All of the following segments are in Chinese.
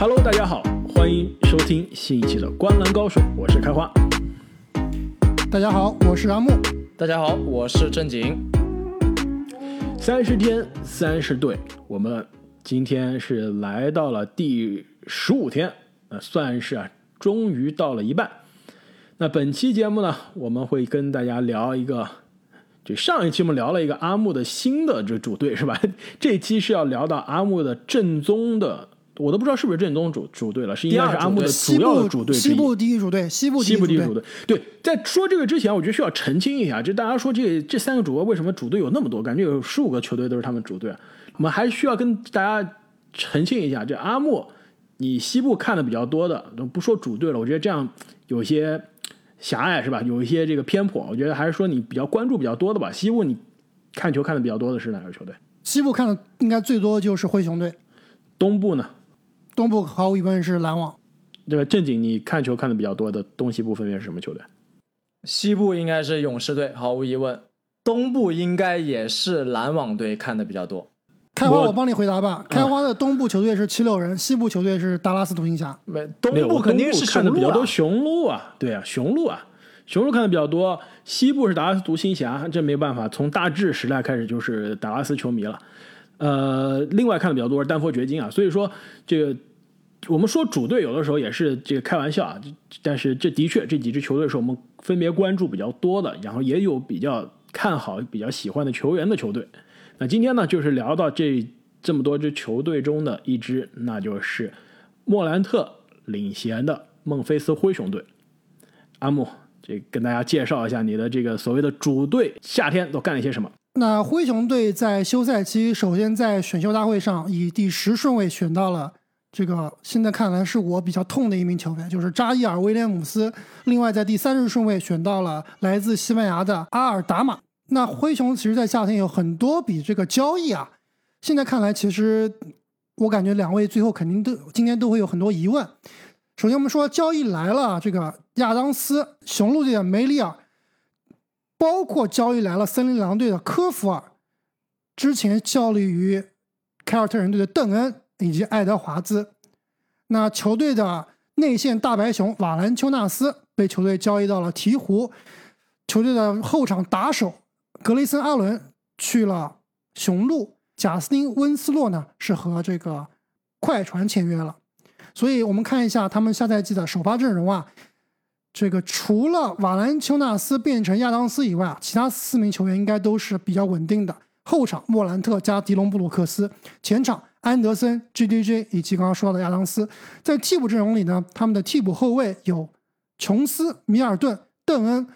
Hello，大家好，欢迎收听新一期的《观澜高手》，我是开花。大家好，我是阿木。大家好，我是正经。三十天，三十队，我们今天是来到了第十五天，呃，算是啊，终于到了一半。那本期节目呢，我们会跟大家聊一个，就上一期我们聊了一个阿木的新的这主队是吧？这期是要聊到阿木的正宗的，我都不知道是不是正宗主主队了，是应该是阿木的主要的主队。西部第一主队，西部西部第一主队。对，在说这个之前，我觉得需要澄清一下，就大家说这这三个主播为什么主队有那么多？感觉有十五个球队都是他们主队，我们还需要跟大家澄清一下，这阿木，你西部看的比较多的，不说主队了，我觉得这样有些狭隘是吧？有一些这个偏颇，我觉得还是说你比较关注比较多的吧。西部你看球看的比较多的是哪个球队？西部看的应该最多的就是灰熊队。东部呢？东部毫无疑问是篮网。对吧正经，你看球看的比较多的东西部分别是什么球队？西部应该是勇士队，毫无疑问。东部应该也是篮网队看的比较多。开花，我帮你回答吧。开花的东部球队是七六人，西部球队是达拉斯独行侠。没，东部肯定是看的比较多，雄鹿啊，对啊，雄鹿啊，雄鹿看的比较多。西部是达拉斯独行侠，这没办法，从大致时代开始就是达拉斯球迷了。呃，另外看的比较多是丹佛掘金啊，所以说这个我们说主队有的时候也是这个开玩笑啊，但是这的确这几支球队是我们分别关注比较多的，然后也有比较看好、比较喜欢的球员的球队。那今天呢，就是聊到这这么多支球队中的一支，那就是莫兰特领衔的孟菲斯灰熊队。阿木，这跟大家介绍一下你的这个所谓的主队夏天都干了些什么。那灰熊队在休赛期，首先在选秀大会上以第十顺位选到了这个现在看来是我比较痛的一名球员，就是扎伊尔·威廉姆斯。另外在第三十顺位选到了来自西班牙的阿尔达马。那灰熊其实，在夏天有很多笔这个交易啊。现在看来，其实我感觉两位最后肯定都今天都会有很多疑问。首先，我们说交易来了，这个亚当斯、雄鹿队的梅里尔。包括交易来了森林狼队的科弗尔，之前效力于凯尔特人队的邓恩以及爱德华兹，那球队的内线大白熊瓦兰丘纳斯被球队交易到了鹈鹕，球队的后场打手格雷森阿伦去了雄鹿，贾斯汀温斯洛呢是和这个快船签约了，所以我们看一下他们下赛季的首发阵容啊。这个除了瓦兰丘纳斯变成亚当斯以外啊，其他四名球员应该都是比较稳定的。后场莫兰特加迪隆布鲁克斯，前场安德森、G.D.J 以及刚刚说到的亚当斯。在替补阵容里呢，他们的替补后卫有琼斯、米尔顿、邓恩，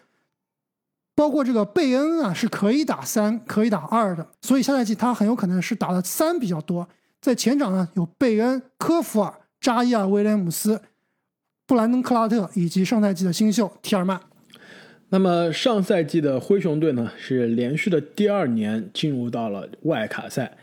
包括这个贝恩啊，是可以打三、可以打二的。所以下赛季他很有可能是打的三比较多。在前场呢，有贝恩、科弗尔、扎伊尔·威廉姆斯。布兰登·克拉特以及上赛季的新秀提尔曼。那么上赛季的灰熊队呢，是连续的第二年进入到了外卡赛，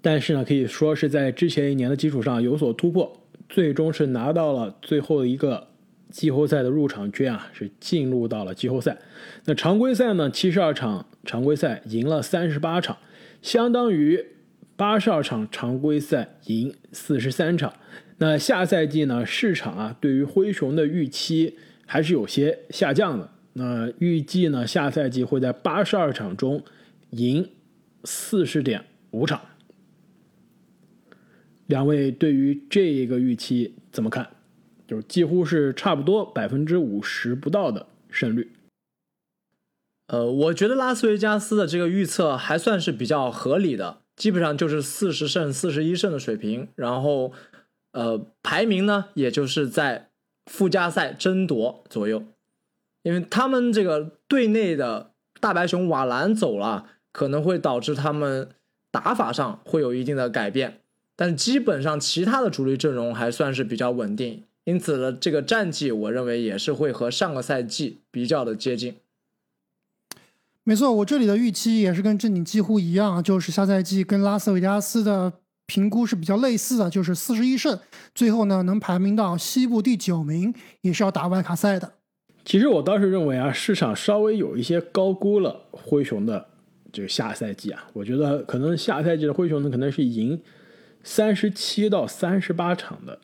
但是呢，可以说是在之前一年的基础上有所突破，最终是拿到了最后一个季后赛的入场券啊，是进入到了季后赛。那常规赛呢，七十二场常规赛赢了三十八场，相当于八十二场常规赛赢四十三场。那下赛季呢？市场啊，对于灰熊的预期还是有些下降的。那预计呢，下赛季会在八十二场中赢四十点五场。两位对于这个预期怎么看？就是几乎是差不多百分之五十不到的胜率。呃，我觉得拉斯维加斯的这个预测还算是比较合理的，基本上就是四十胜、四十一胜的水平，然后。呃，排名呢，也就是在附加赛争夺左右，因为他们这个队内的大白熊瓦兰走了，可能会导致他们打法上会有一定的改变，但基本上其他的主力阵容还算是比较稳定，因此呢，这个战绩我认为也是会和上个赛季比较的接近。没错，我这里的预期也是跟正经几乎一样，就是下赛季跟拉斯维加斯的。评估是比较类似的，就是四十一胜，最后呢能排名到西部第九名，也是要打外卡赛的。其实我倒是认为啊，市场稍微有一些高估了灰熊的这个下赛季啊，我觉得可能下赛季的灰熊呢可能是赢三十七到三十八场的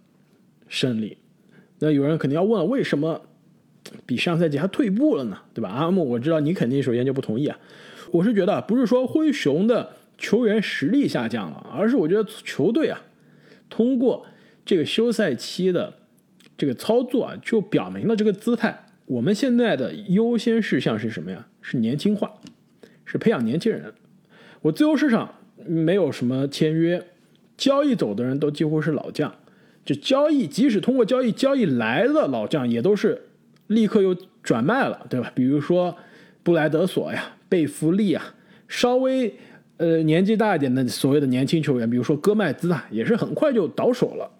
胜利。那有人肯定要问，为什么比上赛季还退步了呢？对吧？阿木，我知道你肯定首先就不同意啊。我是觉得不是说灰熊的球员实力下降了，而是我觉得球队啊，通过这个休赛期的这个操作啊，就表明了这个姿态。我们现在的优先事项是什么呀？是年轻化，是培养年轻人。我自由市场没有什么签约，交易走的人都几乎是老将。就交易，即使通过交易交易来的老将，也都是立刻又转卖了，对吧？比如说布莱德索呀、贝弗利啊，稍微呃年纪大一点的所谓的年轻球员，比如说戈麦兹啊，也是很快就倒手了。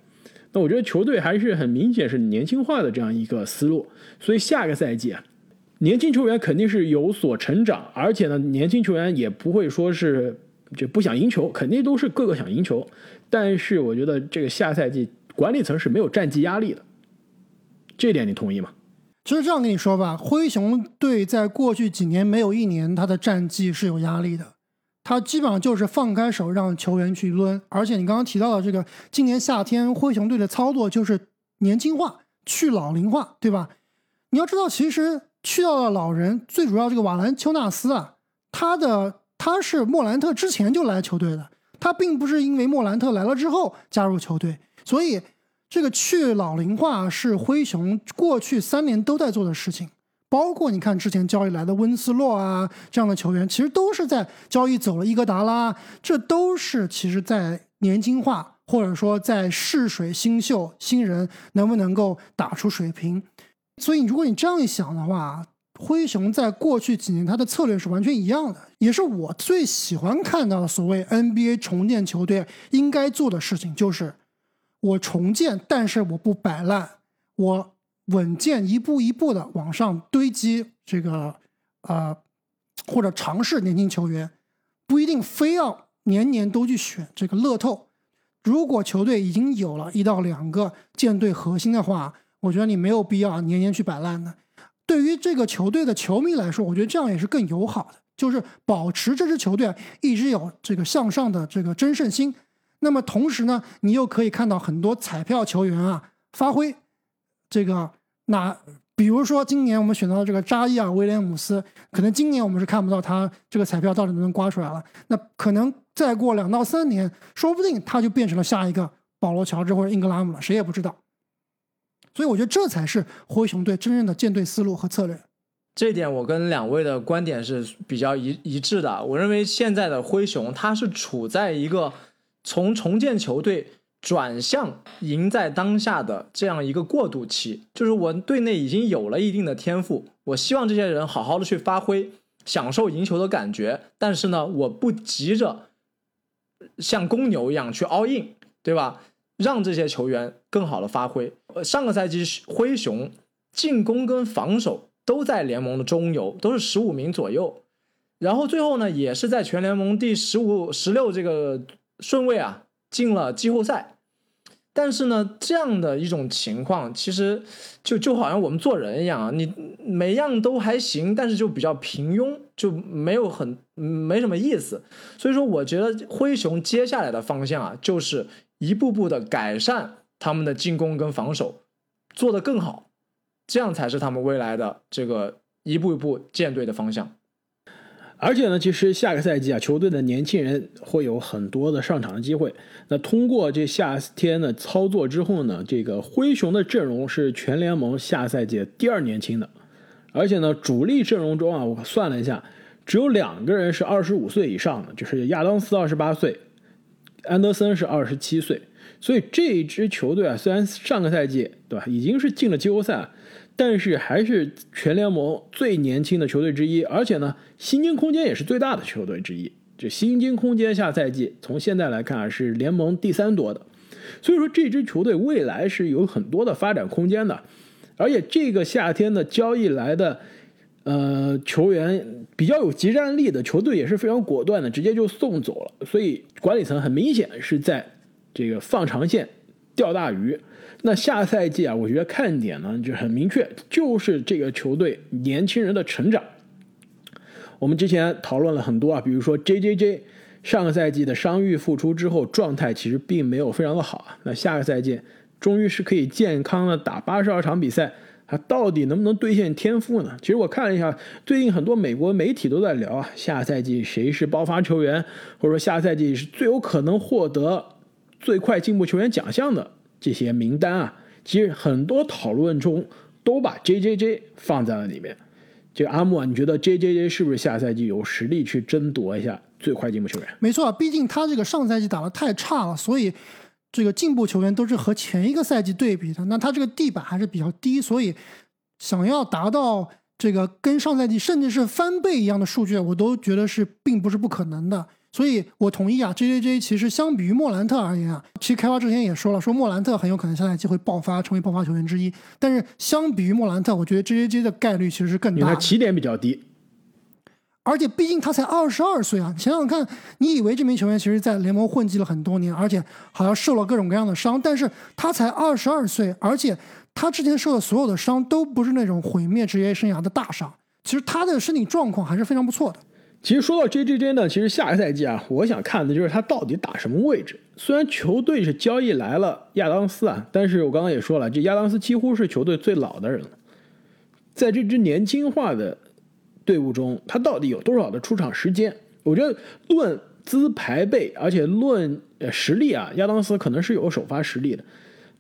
那我觉得球队还是很明显是年轻化的这样一个思路，所以下个赛季啊，年轻球员肯定是有所成长，而且呢，年轻球员也不会说是就不想赢球，肯定都是个个想赢球。但是我觉得这个下赛季。管理层是没有战绩压力的，这点你同意吗？其实这样跟你说吧，灰熊队在过去几年没有一年他的战绩是有压力的，他基本上就是放开手让球员去抡。而且你刚刚提到的这个，今年夏天灰熊队的操作就是年轻化、去老龄化，对吧？你要知道，其实去掉了老人，最主要这个瓦兰丘纳斯啊，他的他是莫兰特之前就来球队的，他并不是因为莫兰特来了之后加入球队。所以，这个去老龄化是灰熊过去三年都在做的事情，包括你看之前交易来的温斯洛啊这样的球员，其实都是在交易走了伊戈达拉，这都是其实在年轻化或者说在试水新秀新人能不能够打出水平。所以，如果你这样一想的话，灰熊在过去几年他的策略是完全一样的，也是我最喜欢看到的所谓 NBA 重建球队应该做的事情，就是。我重建，但是我不摆烂，我稳健一步一步的往上堆积这个，呃，或者尝试年轻球员，不一定非要年年都去选这个乐透。如果球队已经有了一到两个舰队核心的话，我觉得你没有必要年年去摆烂的。对于这个球队的球迷来说，我觉得这样也是更友好的，就是保持这支球队一直有这个向上的这个争胜心。那么同时呢，你又可以看到很多彩票球员啊发挥，这个那比如说今年我们选到的这个扎伊尔威廉姆斯，可能今年我们是看不到他这个彩票到底能不能刮出来了。那可能再过两到三年，说不定他就变成了下一个保罗乔治或者英格拉姆了，谁也不知道。所以我觉得这才是灰熊队真正的建队思路和策略。这点我跟两位的观点是比较一一致的。我认为现在的灰熊他是处在一个。从重建球队转向赢在当下的这样一个过渡期，就是我队内已经有了一定的天赋，我希望这些人好好的去发挥，享受赢球的感觉。但是呢，我不急着像公牛一样去 all in，对吧？让这些球员更好的发挥。呃，上个赛季灰熊进攻跟防守都在联盟的中游，都是十五名左右，然后最后呢，也是在全联盟第十五、十六这个。顺位啊，进了季后赛，但是呢，这样的一种情况，其实就就好像我们做人一样啊，你每样都还行，但是就比较平庸，就没有很没什么意思。所以说，我觉得灰熊接下来的方向啊，就是一步步的改善他们的进攻跟防守，做得更好，这样才是他们未来的这个一步一步建队的方向。而且呢，其实下个赛季啊，球队的年轻人会有很多的上场的机会。那通过这夏天的操作之后呢，这个灰熊的阵容是全联盟下赛季第二年轻的。而且呢，主力阵容中啊，我算了一下，只有两个人是二十五岁以上的，就是亚当斯二十八岁，安德森是二十七岁。所以这一支球队啊，虽然上个赛季对吧，已经是进了季后赛。但是还是全联盟最年轻的球队之一，而且呢，薪金空间也是最大的球队之一。这薪金空间下赛季从现在来看啊，是联盟第三多的。所以说这支球队未来是有很多的发展空间的。而且这个夏天的交易来的，呃，球员比较有集战力的球队也是非常果断的，直接就送走了。所以管理层很明显是在这个放长线钓大鱼。那下赛季啊，我觉得看点呢就很明确，就是这个球队年轻人的成长。我们之前讨论了很多啊，比如说 J J J 上个赛季的伤愈复出之后，状态其实并没有非常的好啊。那下个赛季终于是可以健康的打八十二场比赛，他到底能不能兑现天赋呢？其实我看了一下，最近很多美国媒体都在聊啊，下赛季谁是爆发球员，或者说下赛季是最有可能获得最快进步球员奖项的这些名单啊。其实很多讨论中都把 J J J 放在了里面。这个阿木啊，你觉得 J J J 是不是下赛季有实力去争夺一下最快进步球员？没错，毕竟他这个上赛季打得太差了，所以这个进步球员都是和前一个赛季对比的，那他这个地板还是比较低，所以想要达到这个跟上赛季甚至是翻倍一样的数据，我都觉得是并不是不可能的。所以我同意啊，J J J 其实相比于莫兰特而言啊，其实开发之前也说了，说莫兰特很有可能下赛季会爆发，成为爆发球员之一。但是相比于莫兰特，我觉得 J J J 的概率其实是更大的。因为他起点比较低，而且毕竟他才二十二岁啊！你想想看，你以为这名球员其实在联盟混迹了很多年，而且好像受了各种各样的伤，但是他才二十二岁，而且他之前受的所有的伤都不是那种毁灭职业生涯的大伤。其实他的身体状况还是非常不错的。其实说到 J J J 呢，其实下个赛季啊，我想看的就是他到底打什么位置。虽然球队是交易来了亚当斯啊，但是我刚刚也说了，这亚当斯几乎是球队最老的人了，在这支年轻化的队伍中，他到底有多少的出场时间？我觉得论资排辈，而且论呃实力啊，亚当斯可能是有首发实力的，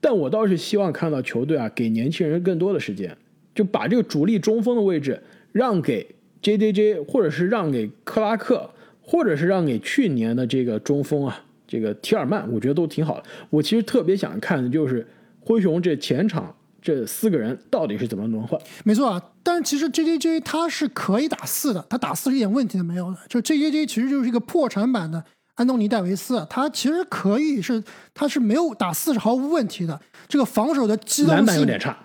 但我倒是希望看到球队啊给年轻人更多的时间，就把这个主力中锋的位置让给 J J J，或者是让给克拉克，或者是让给去年的这个中锋啊，这个提尔曼，我觉得都挺好的。我其实特别想看的就是灰熊这前场这四个人到底是怎么轮换。没错啊，但是其实 J J J 他是可以打四的，他打四是一点问题都没有的。就 J J J 其实就是一个破产版的安东尼戴维斯，他其实可以是他是没有打四是毫无问题的。这个防守的机动性篮板有点差，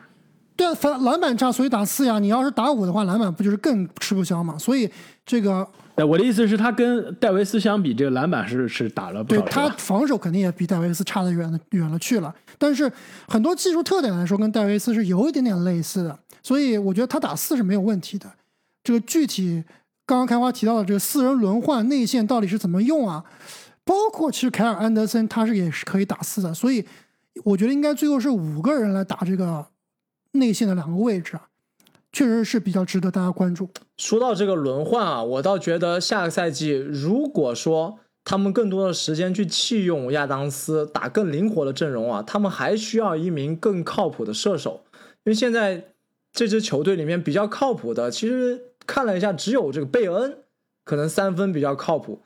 对啊，反篮板差，所以打四呀。你要是打五的话，篮板不就是更吃不消嘛？所以这个哎，我的意思是，他跟戴维斯相比，这个篮板是是打了不少，对他防守肯定也比戴维斯差得远了远了去了。但是很多技术特点来说，跟戴维斯是有一点点类似的，所以我觉得他打四是没有问题的。这个具体刚刚开花提到的这个四人轮换内线到底是怎么用啊？包括其实凯尔安德森他是也是可以打四的，所以我觉得应该最后是五个人来打这个内线的两个位置啊，确实是比较值得大家关注。说到这个轮换啊，我倒觉得下个赛季如果说他们更多的时间去弃用亚当斯，打更灵活的阵容啊，他们还需要一名更靠谱的射手，因为现在这支球队里面比较靠谱的，其实看了一下，只有这个贝恩可能三分比较靠谱，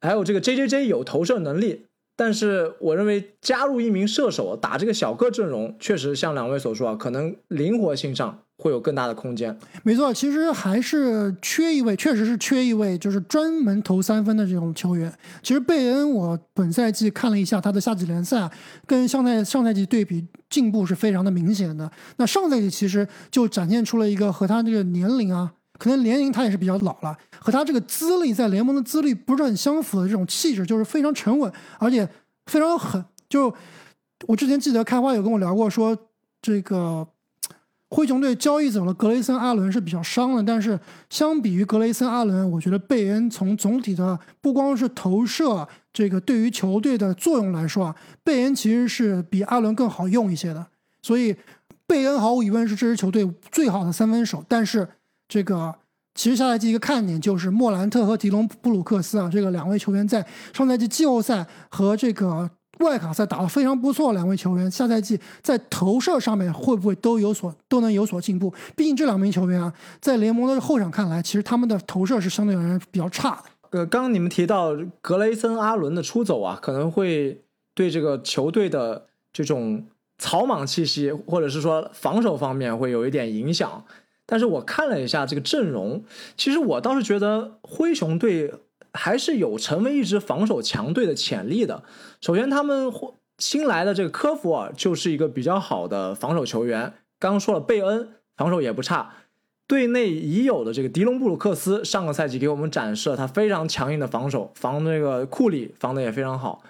还有这个 J J J 有投射能力。但是我认为加入一名射手打这个小个阵容，确实像两位所说啊，可能灵活性上会有更大的空间。没错，其实还是缺一位，确实是缺一位，就是专门投三分的这种球员。其实贝恩，我本赛季看了一下他的夏季联赛，跟上赛上赛季对比，进步是非常的明显的。那上赛季其实就展现出了一个和他这个年龄啊，可能年龄他也是比较老了，和他这个资历在联盟的资历不是很相符的这种气质，就是非常沉稳，而且非常狠。就我之前记得开花有跟我聊过，说这个灰熊队交易走了格雷森·阿伦是比较伤的，但是相比于格雷森·阿伦，我觉得贝恩从总体的不光是投射这个对于球队的作用来说啊，贝恩其实是比阿伦更好用一些的。所以贝恩毫无疑问是这支球队最好的三分手，但是这个其实下赛季一个看点就是莫兰特和迪隆布鲁克斯啊，这个两位球员在上赛季季后赛和这个外卡赛打得非常不错，两位球员下赛季在投射上面会不会都有所都能有所进步？毕竟这两名球员啊，在联盟的后场看来，其实他们的投射是相对而言比较差的。呃，刚刚你们提到格雷森·阿伦的出走啊，可能会对这个球队的这种草莽气息，或者是说防守方面会有一点影响。但是我看了一下这个阵容，其实我倒是觉得灰熊队还是有成为一支防守强队的潜力的。首先，他们新来的这个科弗尔就是一个比较好的防守球员。刚刚说了，贝恩防守也不差。队内已有的这个迪隆布鲁克斯，上个赛季给我们展示了他非常强硬的防守，防那个库里防的也非常好，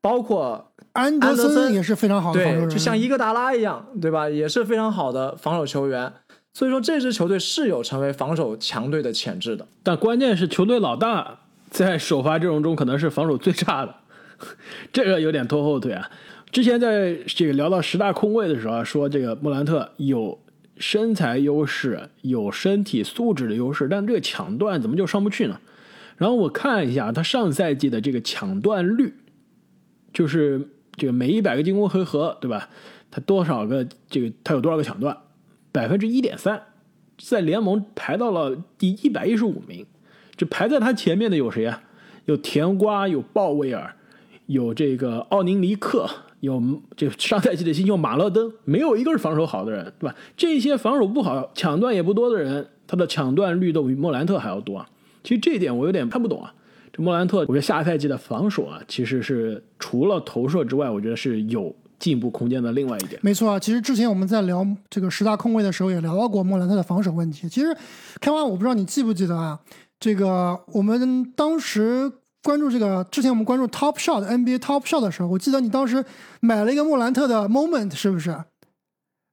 包括安德森也是非常好的防守就像伊戈达拉一样，对吧？也是非常好的防守球员。所以说，这支球队是有成为防守强队的潜质的。但关键是球队老大在首发阵容中可能是防守最差的，这个有点拖后腿啊。之前在这个聊到十大控卫的时候啊，说这个莫兰特有身材优势，有身体素质的优势，但这个抢断怎么就上不去呢？然后我看一下他上赛季的这个抢断率，就是这个每一百个进攻回合，对吧？他多少个这个他有多少个抢断？百分之一点三，在联盟排到了第一百一十五名。这排在他前面的有谁啊？有甜瓜，有鲍威尔，有这个奥宁尼克，有这上赛季的新秀马勒登，没有一个是防守好的人，对吧？这些防守不好、抢断也不多的人，他的抢断率都比莫兰特还要多啊。其实这一点我有点看不懂啊。这莫兰特，我觉得下赛季的防守啊，其实是除了投射之外，我觉得是有进步空间的。另外一点，没错啊，其实之前我们在聊这个十大控卫的时候，也聊到过莫兰特的防守问题。其实开花，我不知道你记不记得啊？这个我们当时关注这个，之前我们关注 Top Shot NBA Top Shot 的时候，我记得你当时买了一个莫兰特的 Moment，是不是？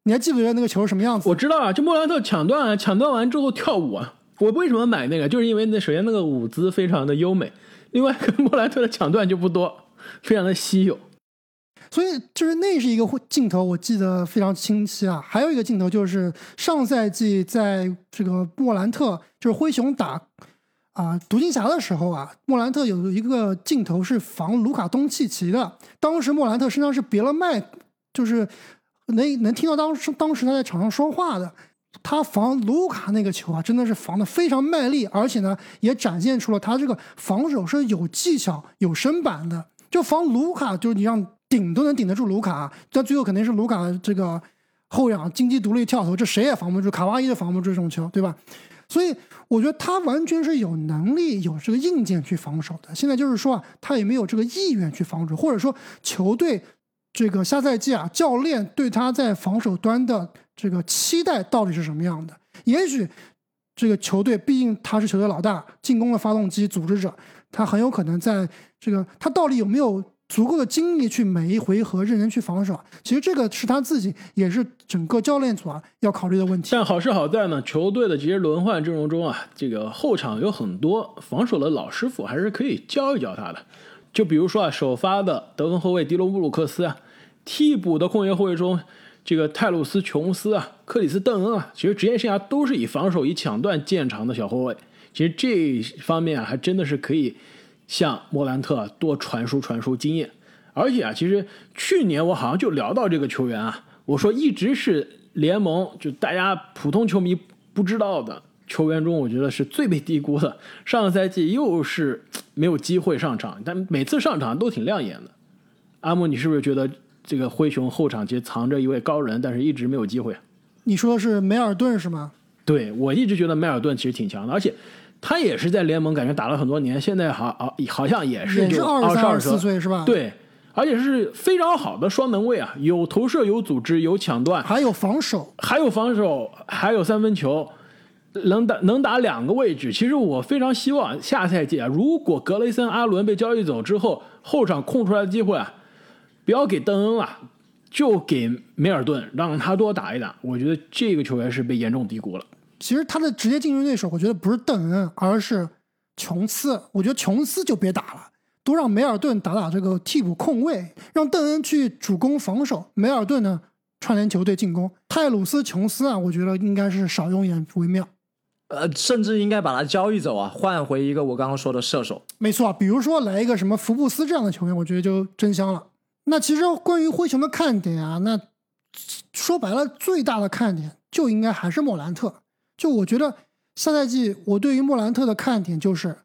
你还记不记得那个球是什么样子？我知道啊，就莫兰特抢断啊，抢断完之后跳舞啊。我为什么买那个？就是因为那首先那个舞姿非常的优美，另外 莫兰特的抢断就不多，非常的稀有。所以就是那是一个镜头，我记得非常清晰啊。还有一个镜头就是上赛季在这个莫兰特就是灰熊打啊独行侠的时候啊，莫兰特有一个镜头是防卢卡东契奇的，当时莫兰特身上是别了麦，就是能能听到当时当时他在场上说话的。他防卢卡那个球啊，真的是防的非常卖力，而且呢，也展现出了他这个防守是有技巧、有身板的。就防卢卡，就是你让顶都能顶得住卢卡，但最后肯定是卢卡这个后仰金鸡独立跳投，这谁也防不住，卡哇伊都防不住这种球，对吧？所以我觉得他完全是有能力、有这个硬件去防守的。现在就是说啊，他也没有这个意愿去防守，或者说球队这个下赛季啊，教练对他在防守端的。这个期待到底是什么样的？也许这个球队毕竟他是球队老大，进攻的发动机、组织者，他很有可能在这个他到底有没有足够的精力去每一回合认真去防守？其实这个是他自己，也是整个教练组啊要考虑的问题。但好是好在呢，球队的这些轮换阵容中啊，这个后场有很多防守的老师傅，还是可以教一教他的。就比如说啊，首发的得分后卫迪隆布鲁克斯啊，替补的控卫后卫中。这个泰鲁斯·琼斯啊，克里斯·邓恩啊，其实职业生涯都是以防守、以抢断见长的小后卫。其实这方面啊，还真的是可以向莫兰特多传输传输经验。而且啊，其实去年我好像就聊到这个球员啊，我说一直是联盟就大家普通球迷不知道的球员中，我觉得是最被低估的。上个赛季又是没有机会上场，但每次上场都挺亮眼的。阿木，你是不是觉得？这个灰熊后场其实藏着一位高人，但是一直没有机会。你说的是梅尔顿是吗？对，我一直觉得梅尔顿其实挺强的，而且他也是在联盟感觉打了很多年，现在好好好像也是就二十二四岁是吧？对，而且是非常好的双能卫啊，有投射，有组织，有抢断，还有防守，还有防守，还有三分球，能打能打两个位置。其实我非常希望下赛季啊，如果格雷森阿伦被交易走之后，后场空出来的机会啊。不要给邓恩了，就给梅尔顿，让他多打一打。我觉得这个球员是被严重低估了。其实他的直接竞争对手，我觉得不是邓恩，而是琼斯。我觉得琼斯就别打了，多让梅尔顿打打这个替补控卫，让邓恩去主攻防守，梅尔顿呢串联球队进攻。泰鲁斯·琼斯啊，我觉得应该是少用眼为妙。呃，甚至应该把他交易走啊，换回一个我刚刚说的射手。没错，比如说来一个什么福布斯这样的球员，我觉得就真香了。那其实关于灰熊的看点啊，那说白了最大的看点就应该还是莫兰特。就我觉得下赛季我对于莫兰特的看点就是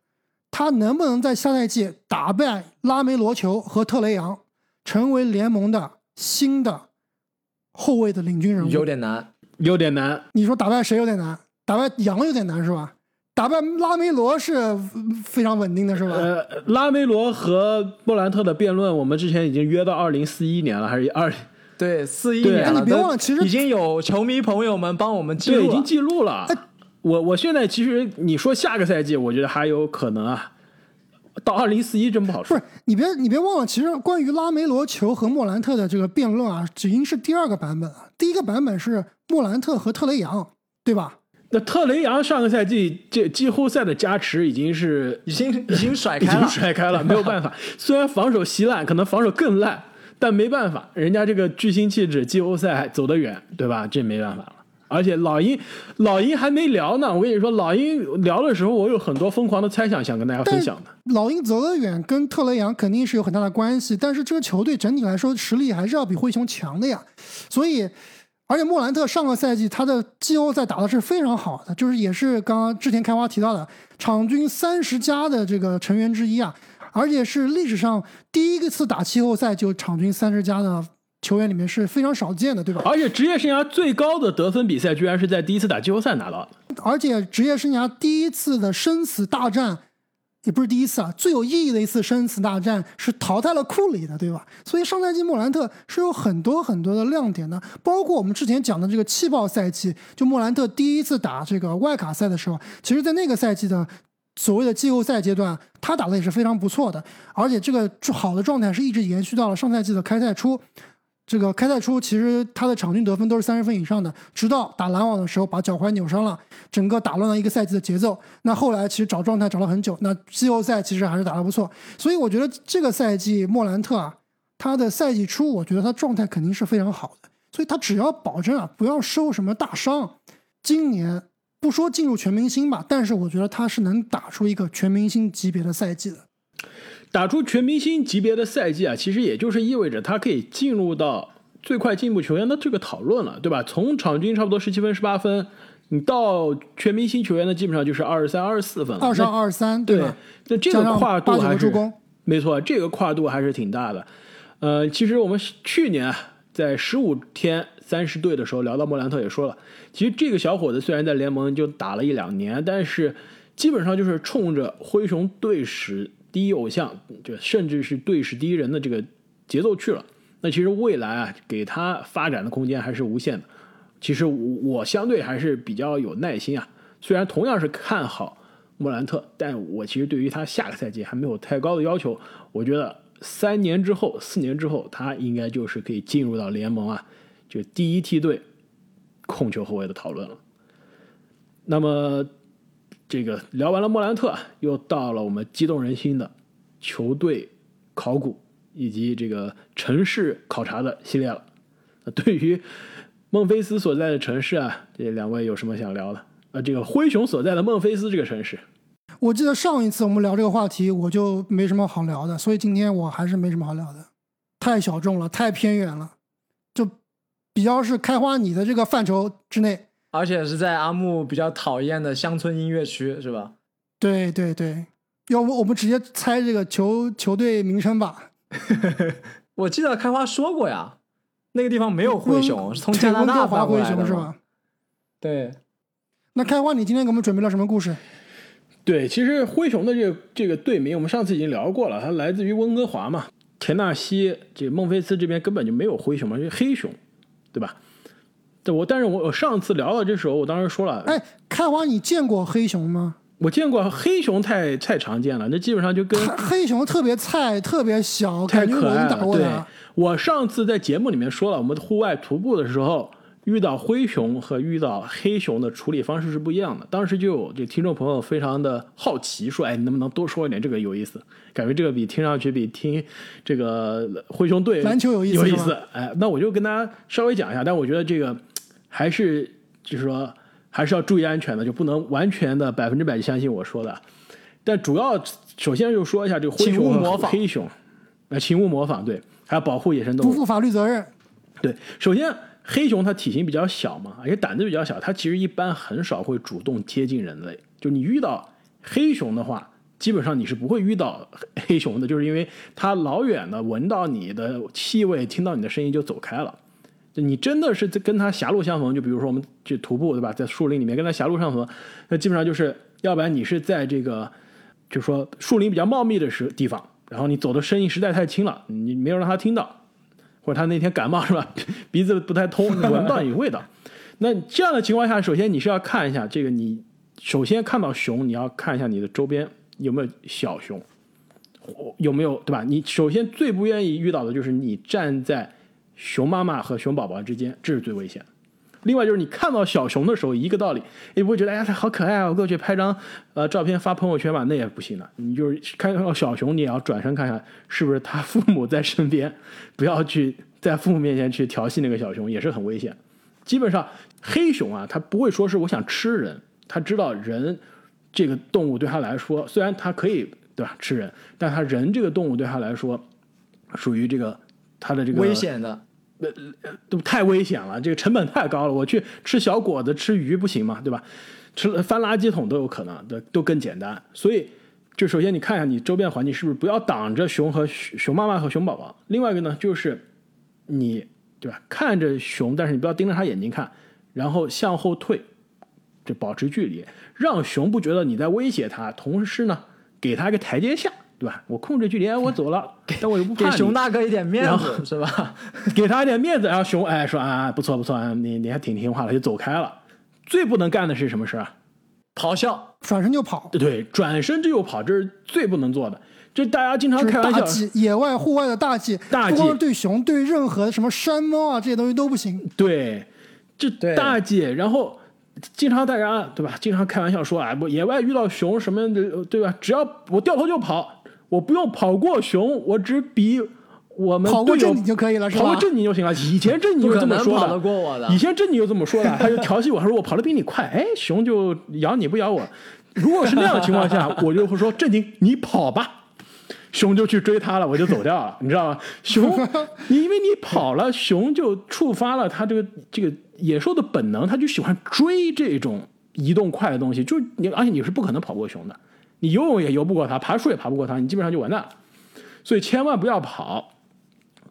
他能不能在下赛季打败拉梅罗球和特雷杨，成为联盟的新的后卫的领军人物。有点难，有点难。你说打败谁有点难？打败杨有点难是吧？打败拉梅罗是非常稳定的，是吧？呃，拉梅罗和莫兰特的辩论，我们之前已经约到二零四一年了，还是二？对，四一年了。你别忘了，其实已经有球迷朋友们帮我们记录，已经记录了。我我现在其实你说下个赛季，我觉得还有可能啊。到二零四一真不好说。不是，你别你别忘了，其实关于拉梅罗球和莫兰特的这个辩论啊，已经是第二个版本了。第一个版本是莫兰特和特雷杨，对吧？那特雷杨上个赛季这季后赛的加持已经是已经已经甩开了，已经甩开了，没有办法。虽然防守稀烂，可能防守更烂，但没办法，人家这个巨星气质，季后赛走得远，对吧？这没办法了。而且老鹰，老鹰还没聊呢。我跟你说，老鹰聊的时候，我有很多疯狂的猜想想跟大家分享的。老鹰走得远，跟特雷杨肯定是有很大的关系。但是这个球队整体来说实力还是要比灰熊强的呀。所以，而且莫兰特上个赛季他的季后赛打的是非常好的，就是也是刚刚之前开花提到的场均三十加的这个成员之一啊。而且是历史上第一个次打季后赛就场均三十加的。球员里面是非常少见的，对吧？而且职业生涯最高的得分比赛，居然是在第一次打季后赛拿到的。而且职业生涯第一次的生死大战，也不是第一次啊，最有意义的一次生死大战是淘汰了库里的，对吧？所以上赛季莫兰特是有很多很多的亮点的，包括我们之前讲的这个气爆赛季，就莫兰特第一次打这个外卡赛的时候，其实在那个赛季的所谓的季后赛阶段，他打的也是非常不错的，而且这个好的状态是一直延续到了上赛季的开赛初。这个开赛初，其实他的场均得分都是三十分以上的，直到打篮网的时候把脚踝扭伤了，整个打乱了一个赛季的节奏。那后来其实找状态找了很久，那季后赛其实还是打得不错。所以我觉得这个赛季莫兰特啊，他的赛季初，我觉得他状态肯定是非常好的。所以他只要保证啊不要受什么大伤，今年不说进入全明星吧，但是我觉得他是能打出一个全明星级别的赛季的。打出全明星级别的赛季啊，其实也就是意味着他可以进入到最快进步球员的这个讨论了，对吧？从场均差不多十七分、十八分，你到全明星球员呢，基本上就是二十三、二十四分了，二十二、二十三，对吧？那这个跨度还是，没错，这个跨度还是挺大的。呃，其实我们去年啊，在十五天三十队的时候聊到莫兰特也说了，其实这个小伙子虽然在联盟就打了一两年，但是基本上就是冲着灰熊队史。第一偶像，就甚至是队史第一人的这个节奏去了。那其实未来啊，给他发展的空间还是无限的。其实我相对还是比较有耐心啊。虽然同样是看好莫兰特，但我其实对于他下个赛季还没有太高的要求。我觉得三年之后、四年之后，他应该就是可以进入到联盟啊，就第一梯队控球后卫的讨论了。那么。这个聊完了莫兰特，又到了我们激动人心的球队考古以及这个城市考察的系列了。对于孟菲斯所在的城市啊，这两位有什么想聊的？呃，这个灰熊所在的孟菲斯这个城市，我记得上一次我们聊这个话题，我就没什么好聊的，所以今天我还是没什么好聊的，太小众了，太偏远了，比较是开花你的这个范畴之内。而且是在阿木比较讨厌的乡村音乐区，是吧？对对对，要不我们直接猜这个球球队名称吧？我记得开花说过呀，那个地方没有灰熊，是从加拿大发回来的，是吧？对。那开花，你今天给我们准备了什么故事？对，其实灰熊的这个这个队名，我们上次已经聊过了，它来自于温哥华嘛，田纳西这孟菲斯这边根本就没有灰熊嘛，是黑熊，对吧？对，我但是我我上次聊到这时候，我当时说了，哎，开花，你见过黑熊吗？我见过黑熊，太太常见了，那基本上就跟黑熊特别菜，特别小，太可爱了。对，我上次在节目里面说了，我们户外徒步的时候遇到灰熊和遇到黑熊的处理方式是不一样的。当时就有这听众朋友非常的好奇，说，哎，你能不能多说一点？这个有意思，感觉这个比听上去比听这个灰熊队篮球有意思。有意思，哎，那我就跟大家稍微讲一下，但我觉得这个。还是就是说，还是要注意安全的，就不能完全的百分之百相信我说的。但主要首先就说一下这个灰熊和黑熊，哎，请勿模仿，对，还要保护野生动物，不负法律责任。对，首先黑熊它体型比较小嘛，而且胆子比较小，它其实一般很少会主动接近人类。就你遇到黑熊的话，基本上你是不会遇到黑熊的，就是因为它老远的闻到你的气味，听到你的声音就走开了。你真的是在跟它狭路相逢，就比如说我们去徒步，对吧？在树林里面跟它狭路相逢，那基本上就是，要不然你是在这个，就说树林比较茂密的时地方，然后你走的声音实在太轻了，你没有让它听到，或者他那天感冒是吧？鼻子不太通，闻不到你味道。那这样的情况下，首先你是要看一下这个，你首先看到熊，你要看一下你的周边有没有小熊，有没有对吧？你首先最不愿意遇到的就是你站在。熊妈妈和熊宝宝之间，这是最危险的。另外就是你看到小熊的时候，一个道理，也不会觉得哎呀它好可爱啊，我过去拍张呃照片发朋友圈吧，那也不行的。你就是看到小熊，你也要转身看看是不是他父母在身边，不要去在父母面前去调戏那个小熊，也是很危险。基本上黑熊啊，它不会说是我想吃人，它知道人这个动物对它来说，虽然它可以对吧吃人，但它人这个动物对它来说属于这个它的这个危险的。呃都太危险了，这个成本太高了。我去吃小果子、吃鱼不行吗？对吧？吃了翻垃圾桶都有可能，都，都更简单。所以，就首先你看一下你周边环境是不是不要挡着熊和熊妈妈和熊宝宝。另外一个呢，就是你对吧？看着熊，但是你不要盯着它眼睛看，然后向后退，就保持距离，让熊不觉得你在威胁它，同时呢，给它一个台阶下。对吧？我控制距离，哎，我走了，但我又不怕给熊大哥一点面子，是吧？给他一点面子，然后熊哎说啊，不错不错，你你还挺听话的，就走开了。最不能干的是什么事啊？咆哮，转身就跑。对，转身就跑，这是最不能做的。这大家经常开玩笑，大忌，野外户外的大忌，大忌，不光对熊，对任何什么山猫啊这些东西都不行。对，这大忌。然后经常大家对吧？经常开玩笑说啊，不，野外遇到熊什么的，对吧？只要我掉头就跑。我不用跑过熊，我只比我们跑过正你就可以了，是吧？跑过正你就行了。以前正你就这么说的，以前正你就这么说的，他就调戏我，他说我跑得比你快，哎，熊就咬你不咬我。如果是那样的情况下，我就会说正经你跑吧，熊就去追他了，我就走掉了，你知道吗？熊，你因为你跑了，熊就触发了它这个这个野兽的本能，它就喜欢追这种移动快的东西，就你而且你是不可能跑过熊的。你游泳也游不过它，爬树也爬不过它，你基本上就完蛋。所以千万不要跑。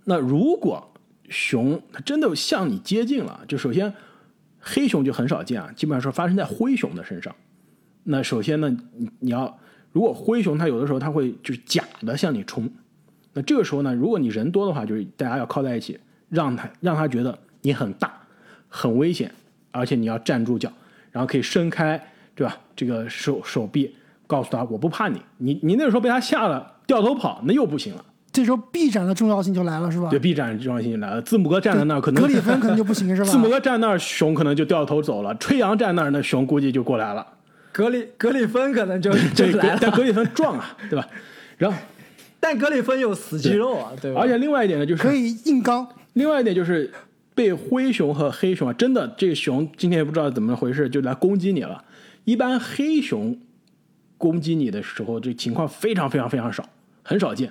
那如果熊它真的向你接近了，就首先黑熊就很少见啊，基本上是发生在灰熊的身上。那首先呢，你要如果灰熊它有的时候它会就是假的向你冲，那这个时候呢，如果你人多的话，就是大家要靠在一起，让它让它觉得你很大、很危险，而且你要站住脚，然后可以伸开，对吧？这个手手臂。告诉他我不怕你，你你那个时候被他吓了，掉头跑，那又不行了。这时候 B 展的重要性就来了，是吧？对，B 展重要性就来了。字母哥站在那儿，可能格里芬 可能就不行，是吧？字母哥站那儿，熊可能就掉头走了。吹杨站那儿，那熊估计就过来了。格里格里芬可能就 就来了，但格里芬壮啊，对吧？然后，但格里芬有死肌肉啊，对吧？而且另外一点呢，就是可以硬刚。另外一点就是被灰熊和黑熊啊，真的这个熊今天也不知道怎么回事，就来攻击你了。一般黑熊。攻击你的时候，这情况非常非常非常少，很少见。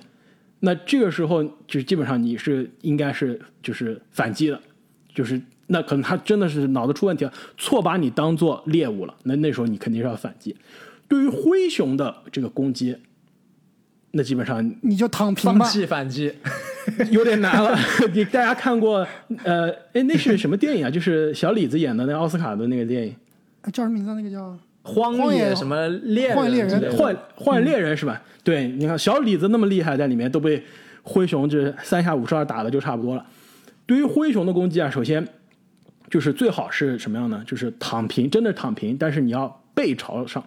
那这个时候，就基本上你是应该是就是反击了，就是那可能他真的是脑子出问题了，错把你当做猎物了。那那时候你肯定是要反击。对于灰熊的这个攻击，那基本上你就躺平吧，放弃反击，有点难了。你大家看过呃，哎，那是什么电影啊？就是小李子演的那奥斯卡的那个电影，叫什么名字？那个叫。荒野什么猎荒野猎人荒荒野猎人是吧？对，你看小李子那么厉害，在里面都被灰熊就是三下五除二打的就差不多了。对于灰熊的攻击啊，首先就是最好是什么样呢？就是躺平，真的躺平，但是你要背朝上，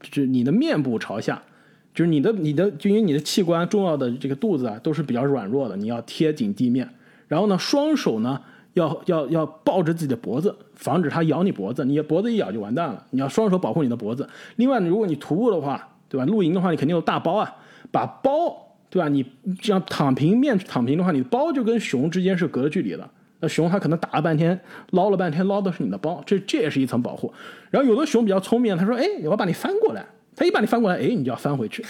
就是你的面部朝下，就是你的你的就因为你的器官重要的这个肚子啊都是比较软弱的，你要贴紧地面，然后呢双手呢。要要要抱着自己的脖子，防止它咬你脖子。你脖子一咬就完蛋了。你要双手保护你的脖子。另外，如果你徒步的话，对吧？露营的话，你肯定有大包啊，把包，对吧？你这样躺平面躺平的话，你的包就跟熊之间是隔着距离的。那熊它可能打了半天，捞了半天，捞的是你的包，这这也是一层保护。然后有的熊比较聪明，他说：“哎，我要把你翻过来。”他一把你翻过来，哎，你就要翻回去，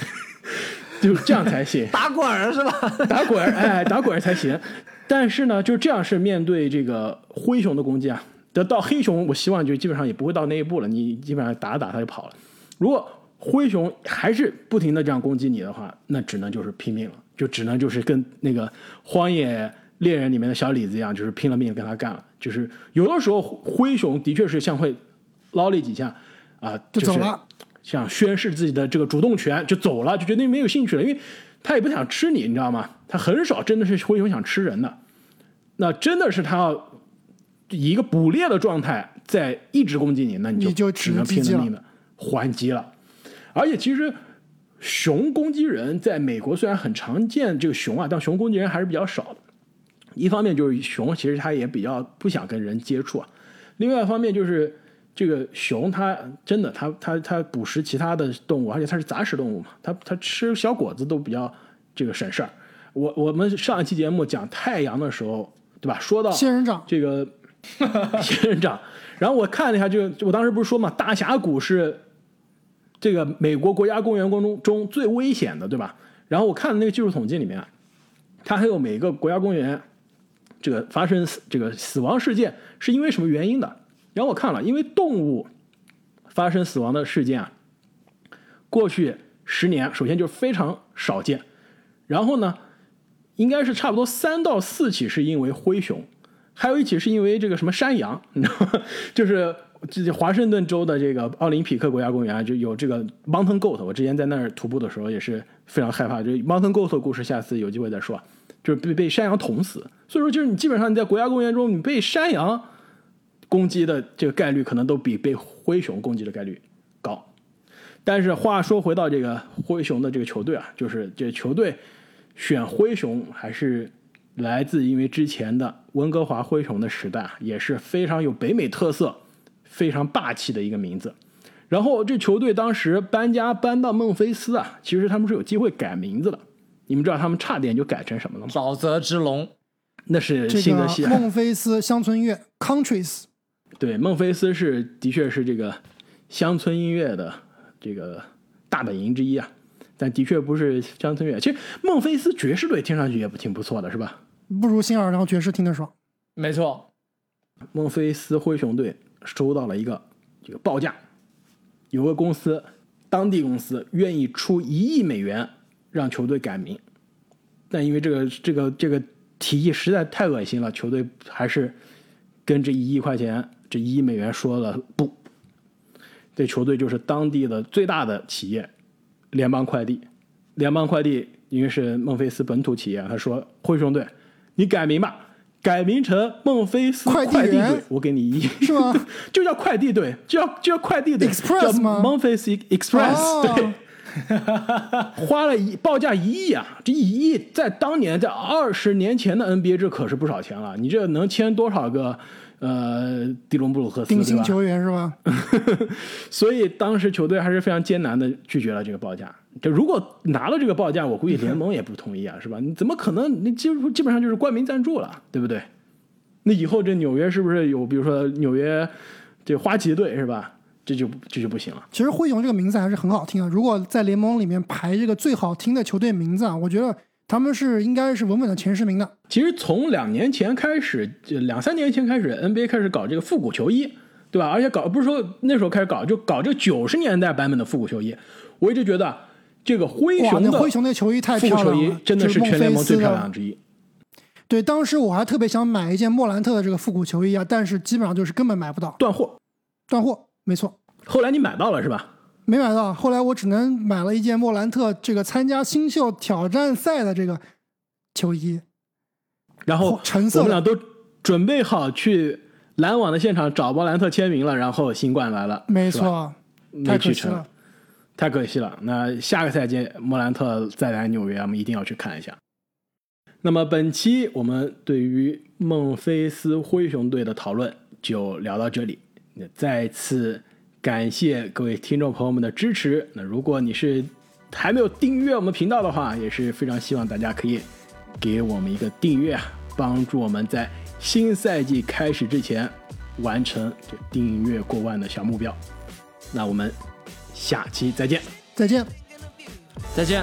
就这样才行。打滚儿是吧？打滚儿，哎，打滚儿才行。但是呢，就这样是面对这个灰熊的攻击啊。得到黑熊，我希望就基本上也不会到那一步了。你基本上打打他就跑了。如果灰熊还是不停的这样攻击你的话，那只能就是拼命了，就只能就是跟那个荒野猎人里面的小李子一样，就是拼了命跟他干了。就是有的时候灰熊的确是像会捞了几下啊，就走了，想宣示自己的这个主动权就走了，就觉得没有兴趣了，因为。他也不想吃你，你知道吗？他很少真的是灰熊想吃人的，那真的是他要以一个捕猎的状态在一直攻击你，那你就只能拼了命的还击了。而且其实熊攻击人在美国虽然很常见，这个熊啊，但熊攻击人还是比较少的。一方面就是熊其实它也比较不想跟人接触啊，另外一方面就是这个熊它真的它它它捕食其他的动物，而且它是杂食动物嘛，它它吃小果子都比较这个省事儿。我我们上一期节目讲太阳的时候，对吧？说到仙人掌，这个 仙人掌，然后我看了一下，就我当时不是说嘛，大峡谷是这个美国国家公园中中最危险的，对吧？然后我看的那个技术统计里面啊，它还有每个国家公园这个发生死这个死亡事件是因为什么原因的？然后我看了，因为动物发生死亡的事件啊，过去十年首先就非常少见，然后呢，应该是差不多三到四起是因为灰熊，还有一起是因为这个什么山羊，你知道吗？就是这华盛顿州的这个奥林匹克国家公园啊就有这个 mountain goat，我之前在那儿徒步的时候也是非常害怕，就 mountain goat 的故事，下次有机会再说。就是被被山羊捅死，所以说就是你基本上你在国家公园中，你被山羊攻击的这个概率可能都比被灰熊攻击的概率高。但是话说回到这个灰熊的这个球队啊，就是这球队选灰熊还是来自因为之前的温哥华灰熊的时代啊，也是非常有北美特色、非常霸气的一个名字。然后这球队当时搬家搬到孟菲斯啊，其实他们是有机会改名字的。你们知道他们差点就改成什么了吗？沼泽之龙，那是这个新泽西海。孟菲斯乡村乐 Countries，对，孟菲斯是的确是这个乡村音乐的这个大本营之一啊，但的确不是乡村乐。其实孟菲斯爵士队听上去也不挺不错的，是吧？不如新奥尔良爵士听得爽。没错，孟菲斯灰熊队收到了一个这个报价，有个公司，当地公司愿意出一亿美元让球队改名，但因为这个这个这个提议实在太恶心了，球队还是跟这一亿块钱这一亿美元说了不。这球队就是当地的最大的企业，联邦快递。联邦快递因为是孟菲斯本土企业，他说灰熊队，你改名吧，改名成孟菲斯快递队，我给你一亿，是吗？就叫快递队，就叫就叫快递队 Express 叫吗 Memphis Express，、花了一报价一亿啊！这一亿在当年，在二十年前的 NBA 这可是不少钱了。你这能签多少个呃迪隆布鲁克斯对球员是吧？所以当时球队还是非常艰难的拒绝了这个报价。就如果拿了这个报价，我估计联盟也不同意啊，是吧？你怎么可能？你基基本上就是冠名赞助了，对不对？那以后这纽约是不是有，比如说纽约这花旗队是吧？这就这就不行了。其实灰熊这个名字还是很好听啊。如果在联盟里面排这个最好听的球队名字啊，我觉得他们是应该是稳稳的前十名的。其实从两年前开始，就两三年前开始，NBA 开始搞这个复古球衣，对吧？而且搞不是说那时候开始搞，就搞这个九十年代版本的复古球衣。我一直觉得这个灰，熊的灰熊那球衣太漂亮了，真的就是全联盟最漂亮之一。对，当时我还特别想买一件莫兰特的这个复古球衣啊，但是基本上就是根本买不到，断货，断货。没错，后来你买到了是吧？没买到。后来我只能买了一件莫兰特这个参加新秀挑战赛的这个球衣，然后橙色我们俩都准备好去篮网的现场找莫兰特签名了，然后新冠来了，没，错，没太可惜去成了。。太可惜了。那下个赛季莫兰特再来纽约，我们一定要去看一下。那么本期我们对于孟菲斯灰熊队的讨论就聊到这里。那再次感谢各位听众朋友们的支持。那如果你是还没有订阅我们频道的话，也是非常希望大家可以给我们一个订阅啊，帮助我们在新赛季开始之前完成这订阅过万的小目标。那我们下期再见。再见。再见。